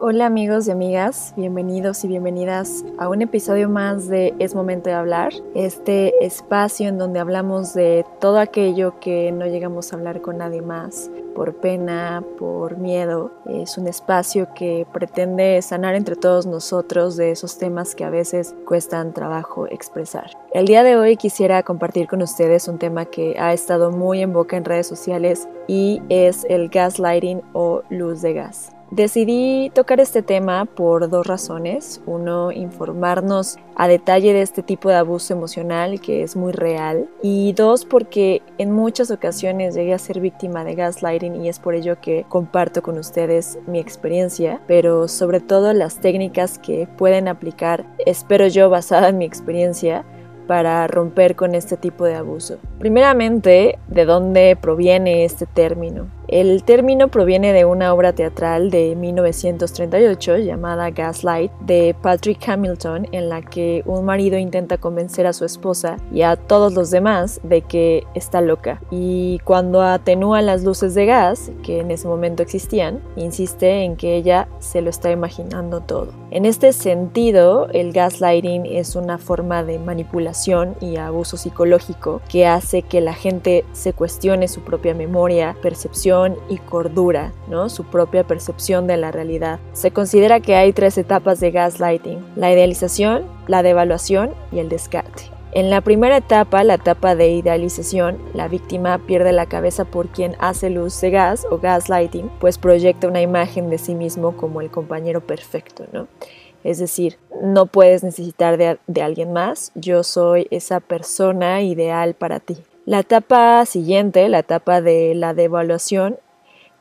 Hola amigos y amigas, bienvenidos y bienvenidas a un episodio más de Es Momento de Hablar, este espacio en donde hablamos de todo aquello que no llegamos a hablar con nadie más, por pena, por miedo. Es un espacio que pretende sanar entre todos nosotros de esos temas que a veces cuestan trabajo expresar. El día de hoy quisiera compartir con ustedes un tema que ha estado muy en boca en redes sociales y es el gaslighting o luz de gas. Decidí tocar este tema por dos razones. Uno, informarnos a detalle de este tipo de abuso emocional que es muy real. Y dos, porque en muchas ocasiones llegué a ser víctima de gaslighting y es por ello que comparto con ustedes mi experiencia, pero sobre todo las técnicas que pueden aplicar, espero yo basada en mi experiencia, para romper con este tipo de abuso. Primeramente, ¿de dónde proviene este término? El término proviene de una obra teatral de 1938 llamada Gaslight de Patrick Hamilton en la que un marido intenta convencer a su esposa y a todos los demás de que está loca y cuando atenúa las luces de gas que en ese momento existían, insiste en que ella se lo está imaginando todo. En este sentido, el gaslighting es una forma de manipulación y abuso psicológico que hace que la gente se cuestione su propia memoria, percepción, y cordura, ¿no? su propia percepción de la realidad. Se considera que hay tres etapas de gaslighting, la idealización, la devaluación y el descarte. En la primera etapa, la etapa de idealización, la víctima pierde la cabeza por quien hace luz de gas o gaslighting, pues proyecta una imagen de sí mismo como el compañero perfecto, ¿no? Es decir, no puedes necesitar de, de alguien más, yo soy esa persona ideal para ti. La etapa siguiente, la etapa de la devaluación,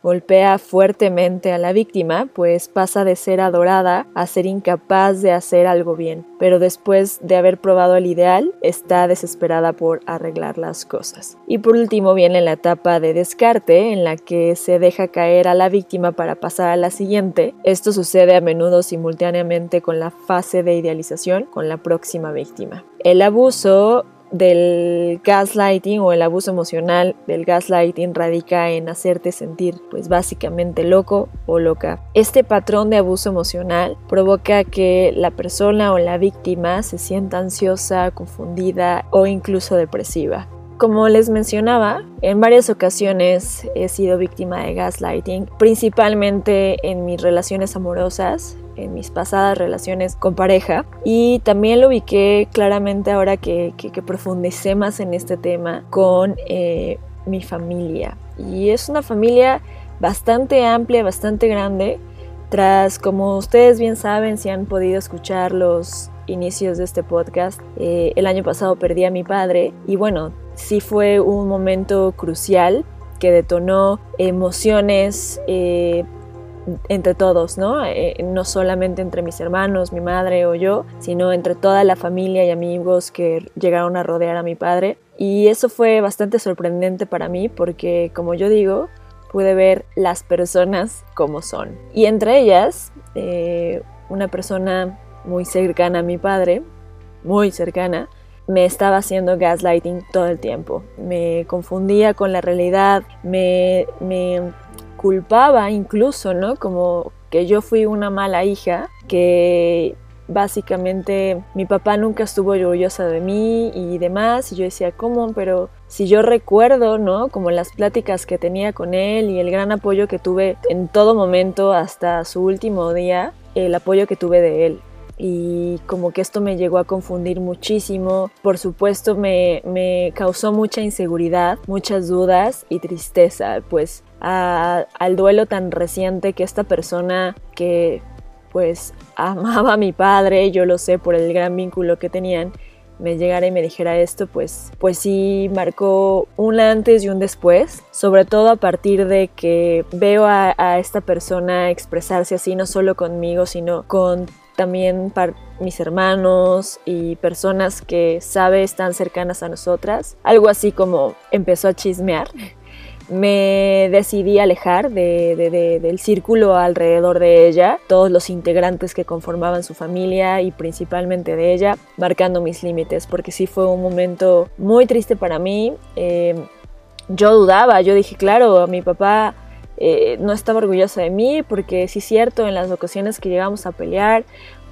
golpea fuertemente a la víctima, pues pasa de ser adorada a ser incapaz de hacer algo bien, pero después de haber probado el ideal, está desesperada por arreglar las cosas. Y por último viene la etapa de descarte, en la que se deja caer a la víctima para pasar a la siguiente. Esto sucede a menudo simultáneamente con la fase de idealización con la próxima víctima. El abuso del gaslighting o el abuso emocional del gaslighting radica en hacerte sentir pues básicamente loco o loca. Este patrón de abuso emocional provoca que la persona o la víctima se sienta ansiosa, confundida o incluso depresiva. Como les mencionaba, en varias ocasiones he sido víctima de gaslighting, principalmente en mis relaciones amorosas, en mis pasadas relaciones con pareja y también lo ubiqué claramente ahora que, que, profundicé más en este tema con eh, mi familia. Y es una familia bastante amplia, bastante grande. Tras, como ustedes bien saben, si han podido escuchar los inicios de este podcast, eh, el año pasado perdí a mi padre y bueno, sí fue un momento crucial que detonó emociones eh, entre todos, ¿no? Eh, no solamente entre mis hermanos, mi madre o yo, sino entre toda la familia y amigos que llegaron a rodear a mi padre. Y eso fue bastante sorprendente para mí porque, como yo digo, pude ver las personas como son. Y entre ellas, eh, una persona muy cercana a mi padre, muy cercana, me estaba haciendo gaslighting todo el tiempo. Me confundía con la realidad, me, culpaba incluso, ¿no? Como que yo fui una mala hija, que básicamente mi papá nunca estuvo orgullosa de mí y demás, y yo decía, ¿cómo? Pero si yo recuerdo, ¿no? Como las pláticas que tenía con él y el gran apoyo que tuve en todo momento hasta su último día, el apoyo que tuve de él y como que esto me llegó a confundir muchísimo. Por supuesto me, me causó mucha inseguridad, muchas dudas y tristeza, pues al duelo tan reciente que esta persona que pues amaba a mi padre, yo lo sé por el gran vínculo que tenían, me llegara y me dijera esto, pues, pues sí marcó un antes y un después, sobre todo a partir de que veo a, a esta persona expresarse así, no solo conmigo, sino con también para mis hermanos y personas que sabe están cercanas a nosotras. Algo así como empezó a chismear. Me decidí alejar de, del círculo alrededor de ella, todos los integrantes que conformaban su familia y principalmente de ella, marcando mis límites, porque sí fue un momento muy triste para mí. Eh, yo dudaba, yo dije, claro, mi papá eh, no estaba orgullosa de mí porque sí es cierto, en las ocasiones que llegamos a pelear,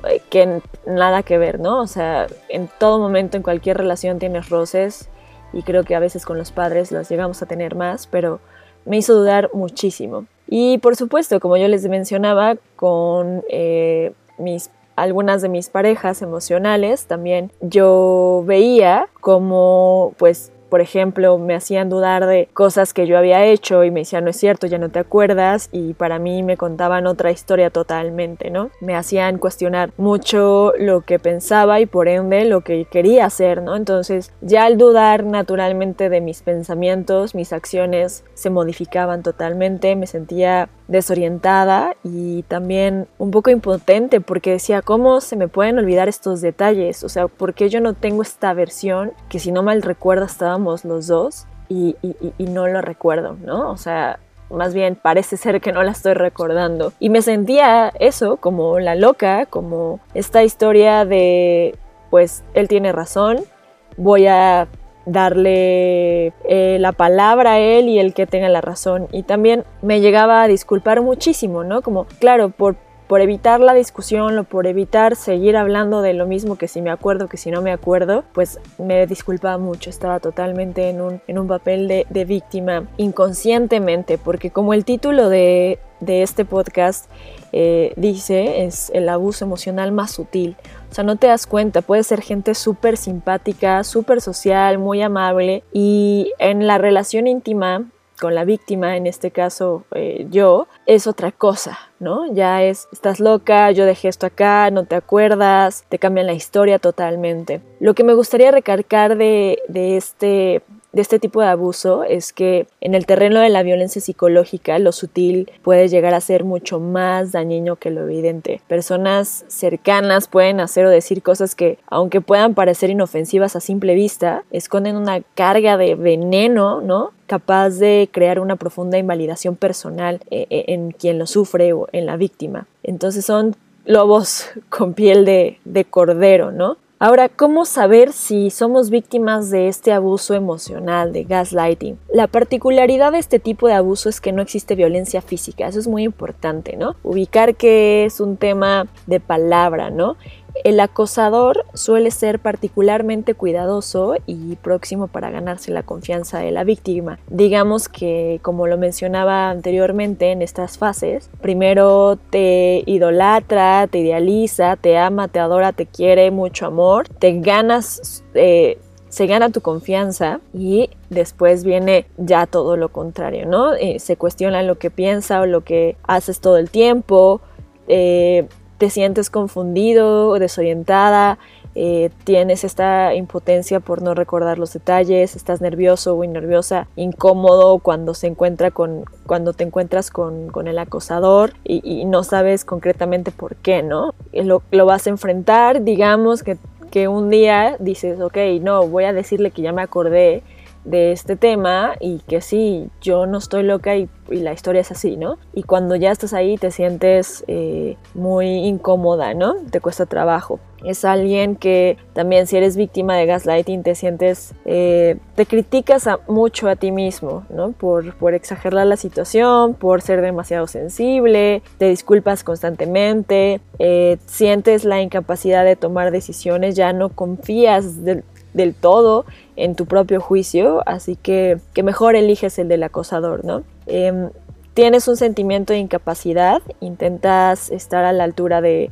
eh, que nada que ver, ¿no? O sea, en todo momento, en cualquier relación tienes roces y creo que a veces con los padres las llegamos a tener más, pero me hizo dudar muchísimo. Y por supuesto, como yo les mencionaba, con eh, mis algunas de mis parejas emocionales también yo veía como pues por ejemplo, me hacían dudar de cosas que yo había hecho y me decían, no es cierto, ya no te acuerdas y para mí me contaban otra historia totalmente, ¿no? Me hacían cuestionar mucho lo que pensaba y por ende lo que quería hacer, ¿no? Entonces, ya al dudar naturalmente de mis pensamientos, mis acciones se modificaban totalmente, me sentía desorientada y también un poco impotente porque decía, ¿cómo se me pueden olvidar estos detalles? O sea, ¿por qué yo no tengo esta versión que si no mal recuerdo los dos y, no lo recuerdo, ¿no? O sea, más bien parece ser que no la estoy recordando. Y me sentía eso, como la loca, como esta historia de, pues, él tiene razón, voy a darle eh, la palabra a él y el que tenga la razón. Y también me llegaba a disculpar muchísimo, ¿no? Como, claro, por, por evitar la discusión o por evitar seguir hablando de lo mismo que si me acuerdo, que si no me acuerdo, pues me disculpaba mucho, estaba totalmente en un, en un papel de, víctima inconscientemente, porque como el título de, de este podcast eh, dice, es el abuso emocional más sutil. O sea, no te das cuenta, puede ser gente súper simpática, súper social, muy amable y en la relación íntima con la víctima, en este caso eh, yo, es otra cosa, ¿no? Ya es, estás loca, yo dejé esto acá, no te acuerdas, te cambian la historia totalmente. Lo que me gustaría recalcar de, de este de este tipo de abuso es que en el terreno de la violencia psicológica lo sutil puede llegar a ser mucho más dañino que lo evidente. Personas cercanas pueden hacer o decir cosas que, aunque puedan parecer inofensivas a simple vista, esconden una carga de veneno, ¿no? capaz de crear una profunda invalidación personal eh, eh, en quien lo sufre o en la víctima. Entonces son lobos con piel de, de cordero, ¿no? Ahora, ¿cómo saber si somos víctimas de este abuso emocional, de gaslighting? La particularidad de este tipo de abuso es que no existe violencia física, eso es muy importante, ¿no? Ubicar que es un tema de palabra, ¿no? El acosador suele ser particularmente cuidadoso y próximo para ganarse la confianza de la víctima. Digamos que, como lo mencionaba anteriormente en estas fases, primero te idolatra, te idealiza, te ama, te adora, te quiere, mucho amor, te ganas... Eh, se gana tu confianza y después viene ya todo lo contrario, ¿no? Eh, se cuestiona lo que piensa o lo que haces todo el tiempo, eh, te sientes confundido, desorientada, eh, tienes esta impotencia por no recordar los detalles, estás nervioso o nerviosa, incómodo cuando se encuentra con, cuando te encuentras con, el acosador y, no sabes concretamente por qué, ¿no? Lo, lo vas a enfrentar, digamos que, que un día dices, ok, no, voy a decirle que ya me acordé de este tema y que sí, yo no estoy loca y, la historia es así, ¿no? Y cuando ya estás ahí te sientes eh, muy incómoda, ¿no? Te cuesta trabajo. Es alguien que también si eres víctima de gaslighting te sientes, eh, te criticas mucho a ti mismo, ¿no? Por, por exagerar la situación, por ser demasiado sensible, te disculpas constantemente, eh, sientes la incapacidad de tomar decisiones, ya no confías del del todo en tu propio juicio, así que, que mejor eliges el del acosador, ¿no? Em, tienes un sentimiento de incapacidad, intentas estar a la altura de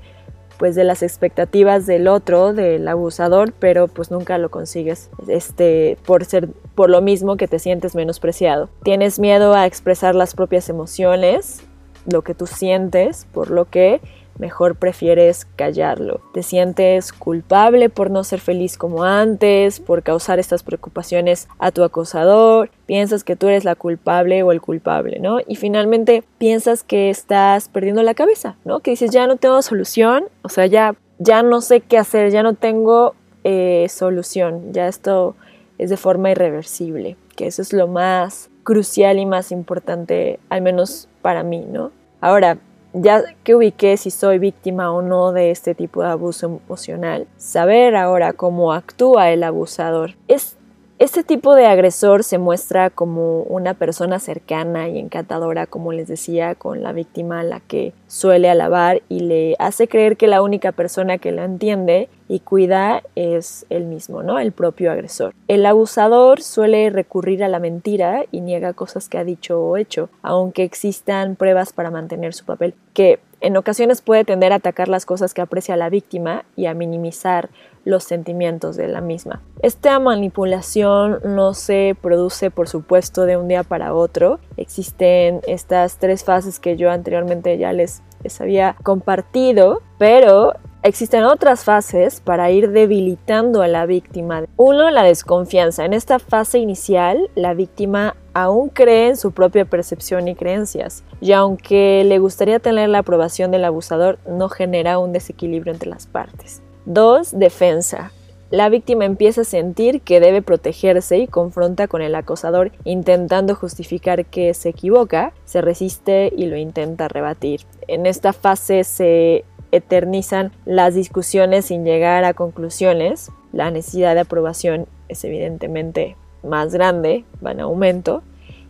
pues de las expectativas del otro, del abusador, pero pues nunca lo consigues, este, por ser, por lo mismo que te sientes menospreciado. Tienes miedo a expresar las propias emociones, lo que tú sientes, por lo que mejor prefieres callarlo. Te sientes culpable por no ser feliz como antes, por causar estas preocupaciones a tu acosador, piensas que tú eres la culpable o el culpable, ¿no? Y finalmente piensas que estás perdiendo la cabeza, ¿no? Que dices, ya no tengo solución, o sea, ya, ya no sé qué hacer, ya no tengo eh, solución, ya esto es de forma irreversible, que eso es lo más crucial y más importante, al menos para mí, ¿no? Ahora, ya que ubiqué si soy víctima o no de este tipo de abuso emocional, saber ahora cómo actúa el abusador. Es, Este tipo de agresor se muestra como una persona cercana y encantadora, como les decía, con la víctima a la que suele alabar y le hace creer que la única persona que lo entiende y cuida es él mismo, ¿no? El propio agresor. El abusador suele recurrir a la mentira y niega cosas que ha dicho o hecho, aunque existan pruebas para mantener su papel, que en ocasiones puede tender a atacar las cosas que aprecia la víctima y a minimizar los sentimientos de la misma. Esta manipulación no se produce, por supuesto, de un día para otro. Existen estas tres fases que yo anteriormente ya les, había compartido, pero Existen otras fases para ir debilitando a la víctima. Uno, la desconfianza. En esta fase inicial, la víctima aún cree en su propia percepción y creencias, y aunque le gustaría tener la aprobación del abusador, no genera un desequilibrio entre las partes. 2. Defensa. La víctima empieza a sentir que debe protegerse y confronta con el acosador intentando justificar que se equivoca, se resiste y lo intenta rebatir. En esta fase se eternizan las discusiones sin llegar a conclusiones. La necesidad de aprobación es evidentemente más grande, va en aumento.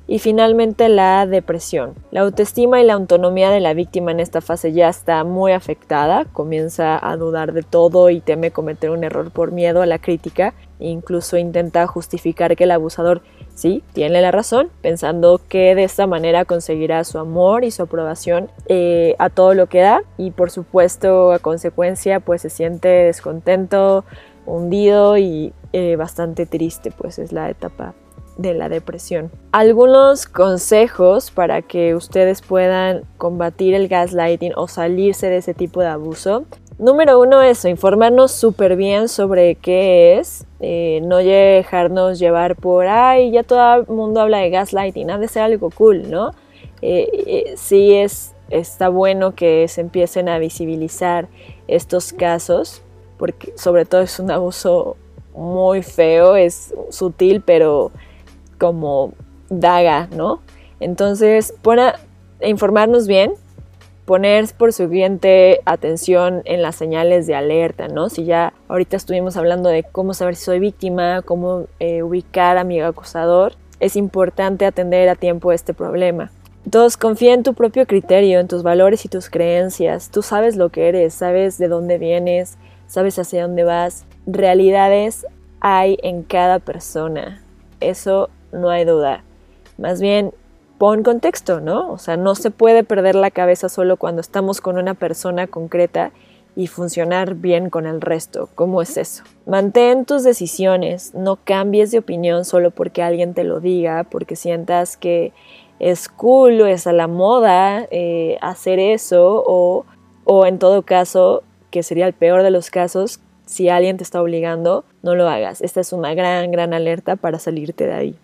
Y finalmente la depresión. La autoestima y la autonomía de la víctima en esta fase ya está muy afectada, comienza a dudar de todo y teme cometer un error por miedo a la crítica, incluso intenta justificar que el abusador sí tiene la razón, pensando que de esta manera conseguirá su amor y su aprobación eh, a todo lo que da. Y por supuesto a consecuencia pues se siente descontento, hundido y eh, bastante triste, pues es la etapa de la depresión. Algunos consejos para que ustedes puedan combatir el gaslighting o salirse de ese tipo de abuso. Número uno, eso, informarnos súper bien sobre qué es, eh, no dejarnos llevar por, ay, ya todo el mundo habla de gaslighting, ha de ser algo cool, ¿no? Eh, eh, sí es, está bueno que se empiecen a visibilizar estos casos, porque sobre todo es un abuso muy feo, es sutil, pero como daga, ¿no? Entonces, para informarnos bien, poner por siguiente atención en las señales de alerta, ¿no? Si ya ahorita estuvimos hablando de cómo saber si soy víctima, cómo eh, ubicar a mi acosador, es importante atender a tiempo este problema. Entonces, confía en tu propio criterio, en tus valores y tus creencias. Tú sabes lo que eres, sabes de dónde vienes, sabes hacia dónde vas. Realidades hay en cada persona. Eso no hay duda. Más bien, pon contexto, ¿no? O sea, no se puede perder la cabeza solo cuando estamos con una persona concreta y funcionar bien con el resto. ¿Cómo es eso? Mantén tus decisiones, no cambies de opinión solo porque alguien te lo diga, porque sientas que es cool o es a la moda eh, hacer eso o, o en todo caso, que sería el peor de los casos, si alguien te está obligando, no lo hagas. Esta es una gran, gran alerta para salirte de ahí.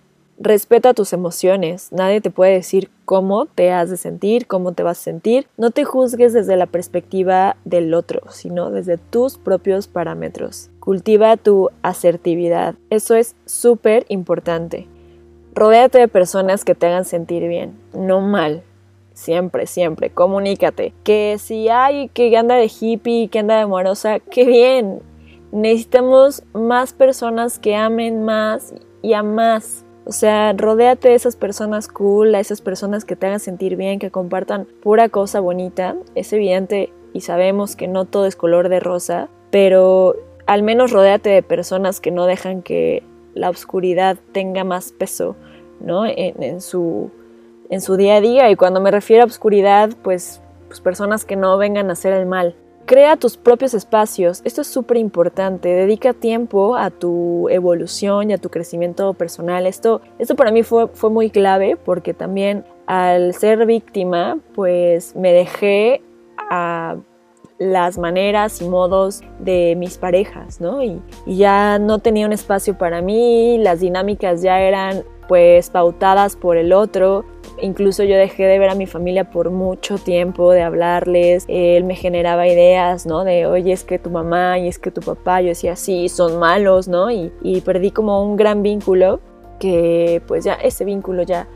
Respeta tus emociones. Nadie te puede decir cómo te has de sentir, cómo te vas a sentir. No te juzgues desde la perspectiva del otro, sino desde tus propios parámetros. Cultiva tu asertividad. Eso es súper importante. Rodéate de personas que te hagan sentir bien, no mal. Siempre, siempre, comunícate. Que si hay que anda de hippie, que anda de amorosa, qué bien. Necesitamos más personas que amen más y a más o sea, rodéate de esas personas cool, a esas personas que te hagan sentir bien, que compartan pura cosa bonita. Es evidente y sabemos que no todo es color de rosa, pero al menos rodéate de personas que no dejan que la oscuridad tenga más peso, ¿no? En, su, en su día a día. Y cuando me refiero a oscuridad, pues, pues personas que no vengan a hacer el mal. Crea tus propios espacios, esto es súper importante, dedica tiempo a tu evolución y a tu crecimiento personal. Esto, esto para mí fue, fue muy clave porque también al ser víctima, pues me dejé a las maneras y modos de mis parejas, ¿no? Y, y, ya no tenía un espacio para mí, las dinámicas ya eran pues pautadas por el otro Incluso yo dejé de ver a mi familia por mucho tiempo, de hablarles. Él me generaba ideas, ¿no? De, oye, es que tu mamá y es que tu papá, yo decía, sí, son malos, ¿no? Y, y perdí como un gran vínculo que pues ya ese vínculo ya,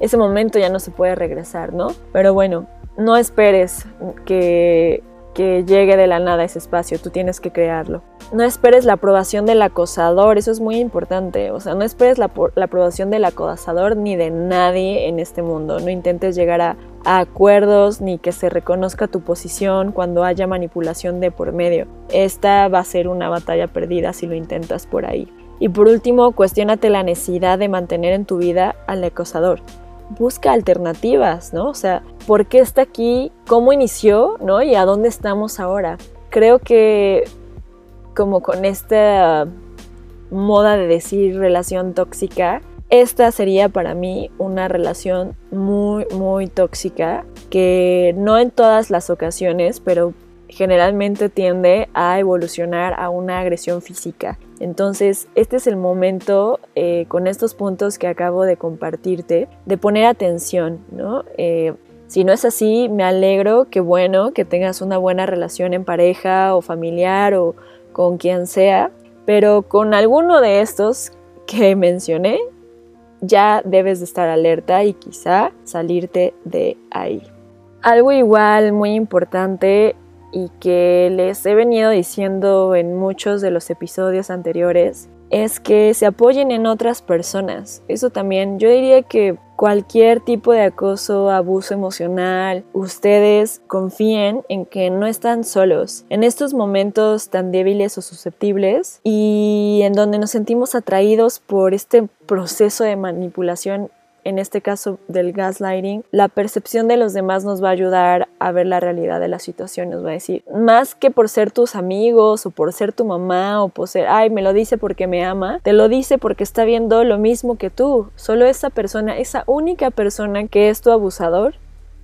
ese momento ya no se puede regresar, ¿no? Pero bueno, no esperes que que llegue de la nada ese espacio, tú tienes que crearlo. No esperes la aprobación del acosador, eso es muy importante, o sea, no esperes la, aprobación del acosador ni de nadie en este mundo, no intentes llegar a, a acuerdos ni que se reconozca tu posición cuando haya manipulación de por medio. Esta va a ser una batalla perdida si lo intentas por ahí. Y por último, cuestionate la necesidad de mantener en tu vida al acosador busca alternativas, ¿no? O sea, ¿por qué está aquí? ¿Cómo inició? ¿No? Y a dónde estamos ahora. Creo que como con esta moda de decir relación tóxica, esta sería para mí una relación muy, muy tóxica que no en todas las ocasiones, pero generalmente tiende a evolucionar a una agresión física. Entonces, este es el momento, eh, con estos puntos que acabo de compartirte, de poner atención, ¿no? Eh, si no es así, me alegro, que bueno, que tengas una buena relación en pareja o familiar o con quien sea, pero con alguno de estos que mencioné, ya debes de estar alerta y quizá salirte de ahí. Algo igual muy importante y que les he venido diciendo en muchos de los episodios anteriores es que se apoyen en otras personas. Eso también, yo diría que cualquier tipo de acoso, abuso emocional, ustedes confíen en que no están solos en estos momentos tan débiles o susceptibles y en donde nos sentimos atraídos por este proceso de manipulación en este caso del gaslighting, la percepción de los demás nos va a ayudar a ver la realidad de la situación, nos va a decir, más que por ser tus amigos o por ser tu mamá o por ser, ay, me lo dice porque me ama, te lo dice porque está viendo lo mismo que tú, solo esa persona, esa única persona que es tu abusador,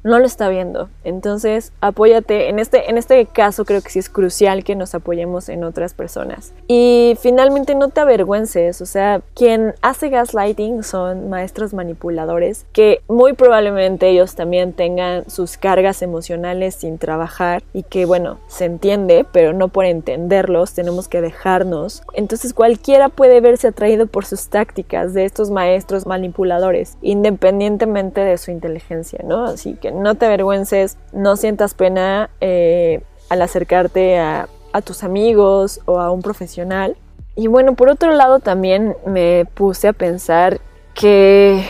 no lo está viendo. Entonces, apóyate. En este, en este caso creo que sí es crucial que nos apoyemos en otras personas. Y finalmente no te avergüences. O sea, quien hace gaslighting son maestros manipuladores que muy probablemente ellos también tengan sus cargas emocionales sin trabajar y que bueno, se entiende, pero no por entenderlos tenemos que dejarnos. Entonces cualquiera puede verse atraído por sus tácticas de estos maestros manipuladores, independientemente de su inteligencia, ¿no? Así que no te avergüences, no sientas pena eh, al acercarte a, a tus amigos o a un profesional. Y bueno, por otro lado también me puse a pensar que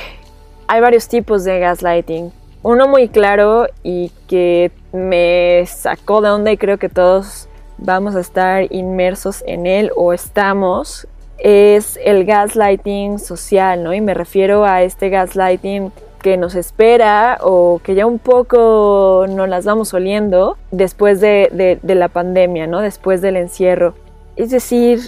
hay varios tipos de gaslighting. Uno muy claro y que me sacó de onda y creo que todos vamos a estar inmersos en él o estamos es el gaslighting social, ¿no? Y me refiero a este gaslighting que nos espera o que ya un poco nos las vamos oliendo después de, la pandemia, ¿no? Después del encierro. Es decir,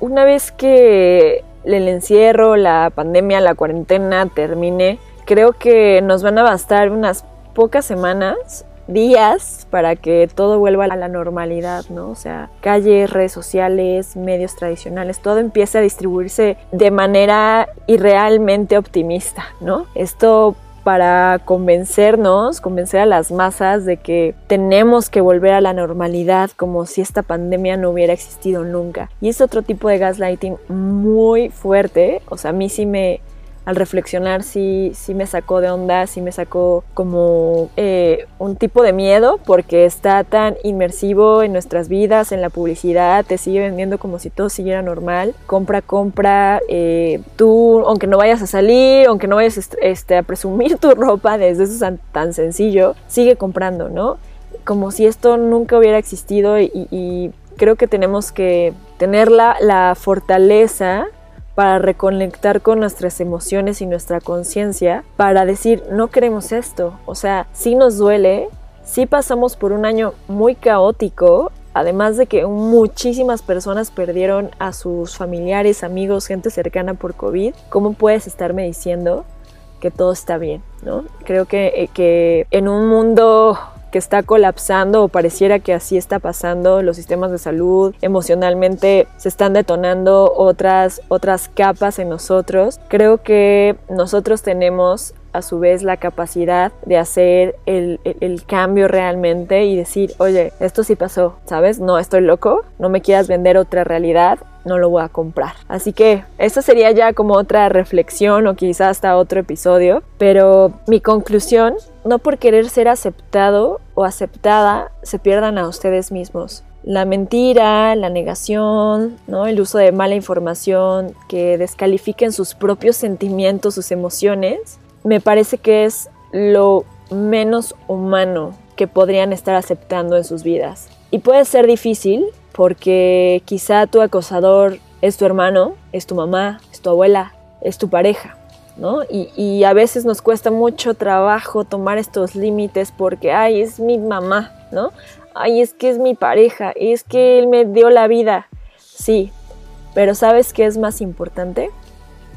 una vez que el encierro, la pandemia, la cuarentena termine, creo que nos van a bastar unas pocas semanas, días, para que todo vuelva a la normalidad, ¿no? O sea, calles, redes sociales, medios tradicionales, todo empieza a distribuirse de manera irrealmente optimista, ¿no? Esto para convencernos, convencer a las masas de que tenemos que volver a la normalidad como si esta pandemia no hubiera existido nunca. Y es otro tipo de gaslighting muy fuerte, o sea, a mí sí me, al reflexionar sí, sí me sacó de onda, sí me sacó como eh, un tipo de miedo porque está tan inmersivo en nuestras vidas, en la publicidad, te sigue vendiendo como si todo siguiera normal, compra, compra, eh, tú, aunque no vayas a salir, aunque no vayas este, a presumir tu ropa desde eso tan, tan sencillo, sigue comprando, ¿no? Como si esto nunca hubiera existido y, y creo que tenemos que tener la, la fortaleza para reconectar con nuestras emociones y nuestra conciencia, para decir, no queremos esto. O sea, sí nos duele, sí pasamos por un año muy caótico, además de que muchísimas personas perdieron a sus familiares, amigos, gente cercana por COVID. ¿Cómo puedes estarme diciendo que todo está bien? ¿no? Creo que, eh, que en un mundo que está colapsando o pareciera que así está pasando los sistemas de salud, emocionalmente se están detonando otras, otras capas en nosotros. Creo que nosotros tenemos a su vez la capacidad de hacer el, el, cambio realmente y decir, oye, esto sí pasó, ¿sabes? No estoy loco, no me quieras vender otra realidad, no lo voy a comprar. Así que esta sería ya como otra reflexión o quizás hasta otro episodio, pero mi conclusión, no por querer ser aceptado o aceptada, se pierdan a ustedes mismos. La mentira, la negación, ¿no? el uso de mala información que descalifiquen sus propios sentimientos, sus emociones, me parece que es lo menos humano que podrían estar aceptando en sus vidas. Y puede ser difícil porque quizá tu acosador es tu hermano, es tu mamá, es tu abuela, es tu pareja, ¿no? Y, a veces nos cuesta mucho trabajo tomar estos límites porque, ay, es mi mamá, ¿no? Ay, es que es mi pareja, es que él me dio la vida. Sí, pero ¿sabes qué es más importante?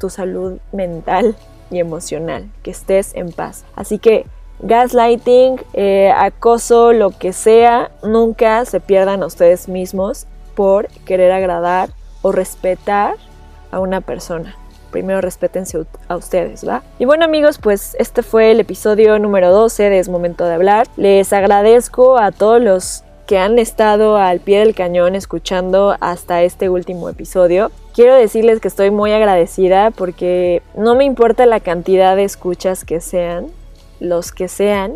Tu salud mental y emocional, que estés en paz. Así que gaslighting, eh, acoso, lo que sea, nunca se pierdan a ustedes mismos por querer agradar o respetar a una persona. Primero respétense a ustedes, ¿va? Y bueno amigos, pues este fue el episodio número 12 de Es Momento de Hablar. Les agradezco a todos los que han estado al pie del cañón escuchando hasta este último episodio. Quiero decirles que estoy muy agradecida porque no me importa la cantidad de escuchas que sean, los que sean,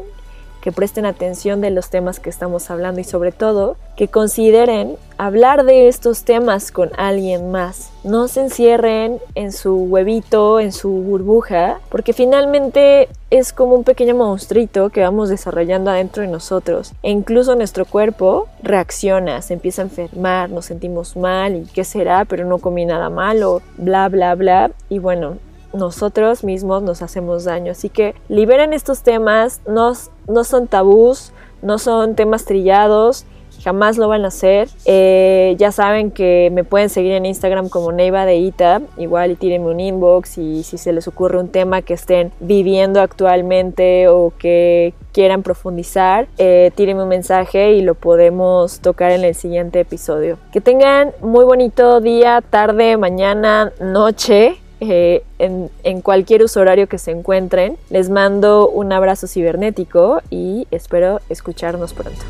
que presten atención de los temas que estamos hablando y sobre todo que consideren hablar de estos temas con alguien más. No se encierren en su huevito, en su burbuja, porque finalmente es como un pequeño monstruito que vamos desarrollando adentro de nosotros. E incluso nuestro cuerpo reacciona, se empieza a enfermar, nos sentimos mal y qué será, pero no comí nada malo, bla, bla, bla. Y bueno, nosotros mismos nos hacemos daño. Así que liberen estos temas, no, no son tabús, no son temas trillados, jamás lo van a hacer. Eh, ya saben que me pueden seguir en Instagram como Neiva de Ita, igual y tírenme un inbox y si se les ocurre un tema que estén viviendo actualmente o que quieran profundizar, eh, tírenme un mensaje y lo podemos tocar en el siguiente episodio. Que tengan muy bonito día, tarde, mañana, noche eh, en, cualquier uso horario que se encuentren. Les mando un abrazo cibernético y espero escucharnos pronto.